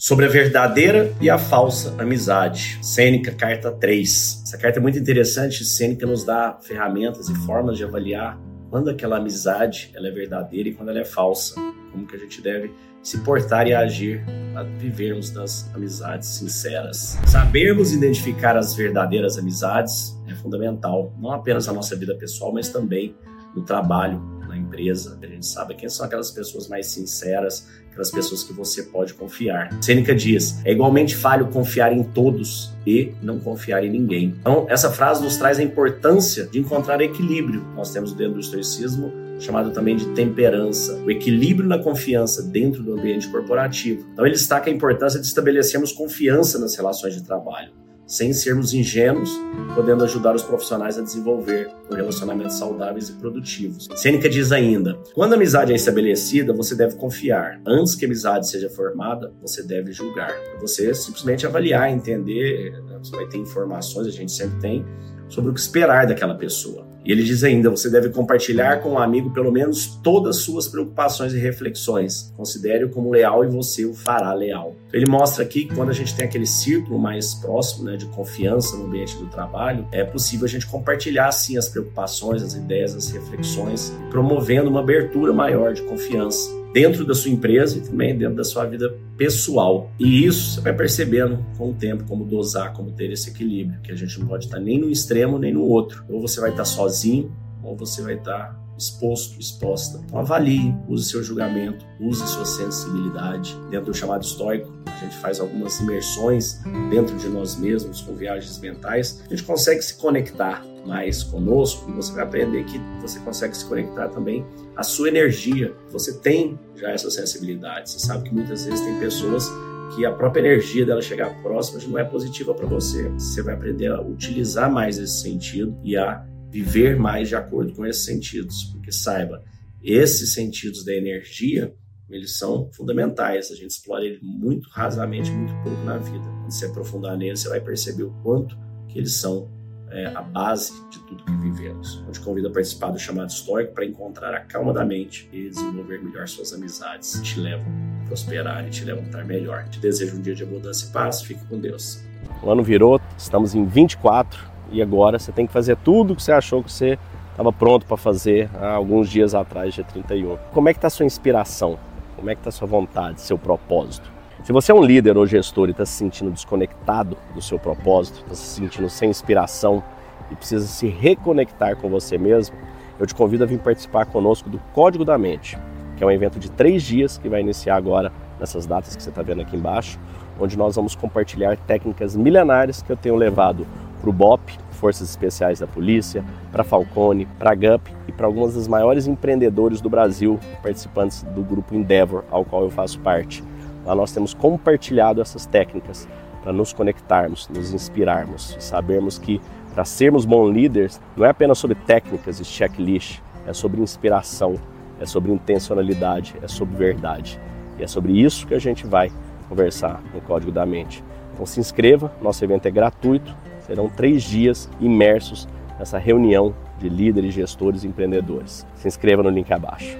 sobre a verdadeira e a falsa amizade. Sêneca, carta 3. Essa carta é muito interessante. Sêneca nos dá ferramentas e formas de avaliar quando aquela amizade ela é verdadeira e quando ela é falsa. Como que a gente deve se portar e agir para vivermos das amizades sinceras. Sabermos identificar as verdadeiras amizades é fundamental, não apenas na nossa vida pessoal, mas também no trabalho, na empresa. A gente sabe quem são aquelas pessoas mais sinceras, aquelas pessoas que você pode confiar. Sêneca diz: é igualmente falho confiar em todos e não confiar em ninguém. Então, essa frase nos traz a importância de encontrar equilíbrio. Nós temos dentro do estoicismo chamado também de temperança, o equilíbrio na confiança dentro do ambiente corporativo. Então, ele destaca a importância de estabelecermos confiança nas relações de trabalho sem sermos ingênuos, podendo ajudar os profissionais a desenvolver relacionamentos saudáveis e produtivos. Sêneca diz ainda: quando a amizade é estabelecida, você deve confiar. Antes que a amizade seja formada, você deve julgar. Você simplesmente avaliar, entender, né, você vai ter informações, a gente sempre tem, sobre o que esperar daquela pessoa. E ele diz ainda: você deve compartilhar com o um amigo pelo menos todas as suas preocupações e reflexões. Considere-o como leal e você o fará leal. Ele mostra aqui que quando a gente tem aquele círculo mais próximo né, de confiança no ambiente do trabalho, é possível a gente compartilhar sim as preocupações, as ideias, as reflexões, promovendo uma abertura maior de confiança dentro da sua empresa e também dentro da sua vida pessoal. E isso você vai percebendo com o tempo como dosar, como ter esse equilíbrio, que a gente não pode estar nem no extremo nem no outro. Ou você vai estar sozinho, ou você vai estar exposto, exposta. Então avalie, use seu julgamento, use sua sensibilidade. Dentro do chamado estoico, a gente faz algumas imersões dentro de nós mesmos, com viagens mentais. A gente consegue se conectar mais conosco e você vai aprender que você consegue se conectar também à sua energia. Você tem já essa sensibilidade. Você sabe que muitas vezes tem pessoas que a própria energia dela chegar próxima não é positiva para você. Você vai aprender a utilizar mais esse sentido e a viver mais de acordo com esses sentidos, porque saiba, esses sentidos da energia, eles são fundamentais, a gente explora ele muito rasamente, muito pouco na vida. Quando você aprofundar neles, você vai perceber o quanto que eles são é, a base de tudo que vivemos. Eu te convido a participar do chamado histórico para encontrar a calma da mente e desenvolver melhor suas amizades que te levam a prosperar e te levam a estar melhor. Te desejo um dia de abundância e paz. Fique com Deus. O ano virou, estamos em 24 e agora você tem que fazer tudo que você achou que você estava pronto para fazer há alguns dias atrás, dia 31. Como é que está a sua inspiração? Como é que está a sua vontade, seu propósito? Se você é um líder ou gestor e está se sentindo desconectado do seu propósito, está se sentindo sem inspiração e precisa se reconectar com você mesmo, eu te convido a vir participar conosco do Código da Mente, que é um evento de três dias que vai iniciar agora nessas datas que você está vendo aqui embaixo, onde nós vamos compartilhar técnicas milenares que eu tenho levado para o BOP, Forças Especiais da Polícia, para Falcone, para GUP e para algumas das maiores empreendedores do Brasil, participantes do grupo Endeavor, ao qual eu faço parte. Lá nós temos compartilhado essas técnicas para nos conectarmos, nos inspirarmos sabermos que para sermos bons líderes não é apenas sobre técnicas e checklist, é sobre inspiração, é sobre intencionalidade, é sobre verdade. E é sobre isso que a gente vai conversar no Código da Mente. Então se inscreva, nosso evento é gratuito, Serão três dias imersos nessa reunião de líderes, gestores e empreendedores. Se inscreva no link abaixo.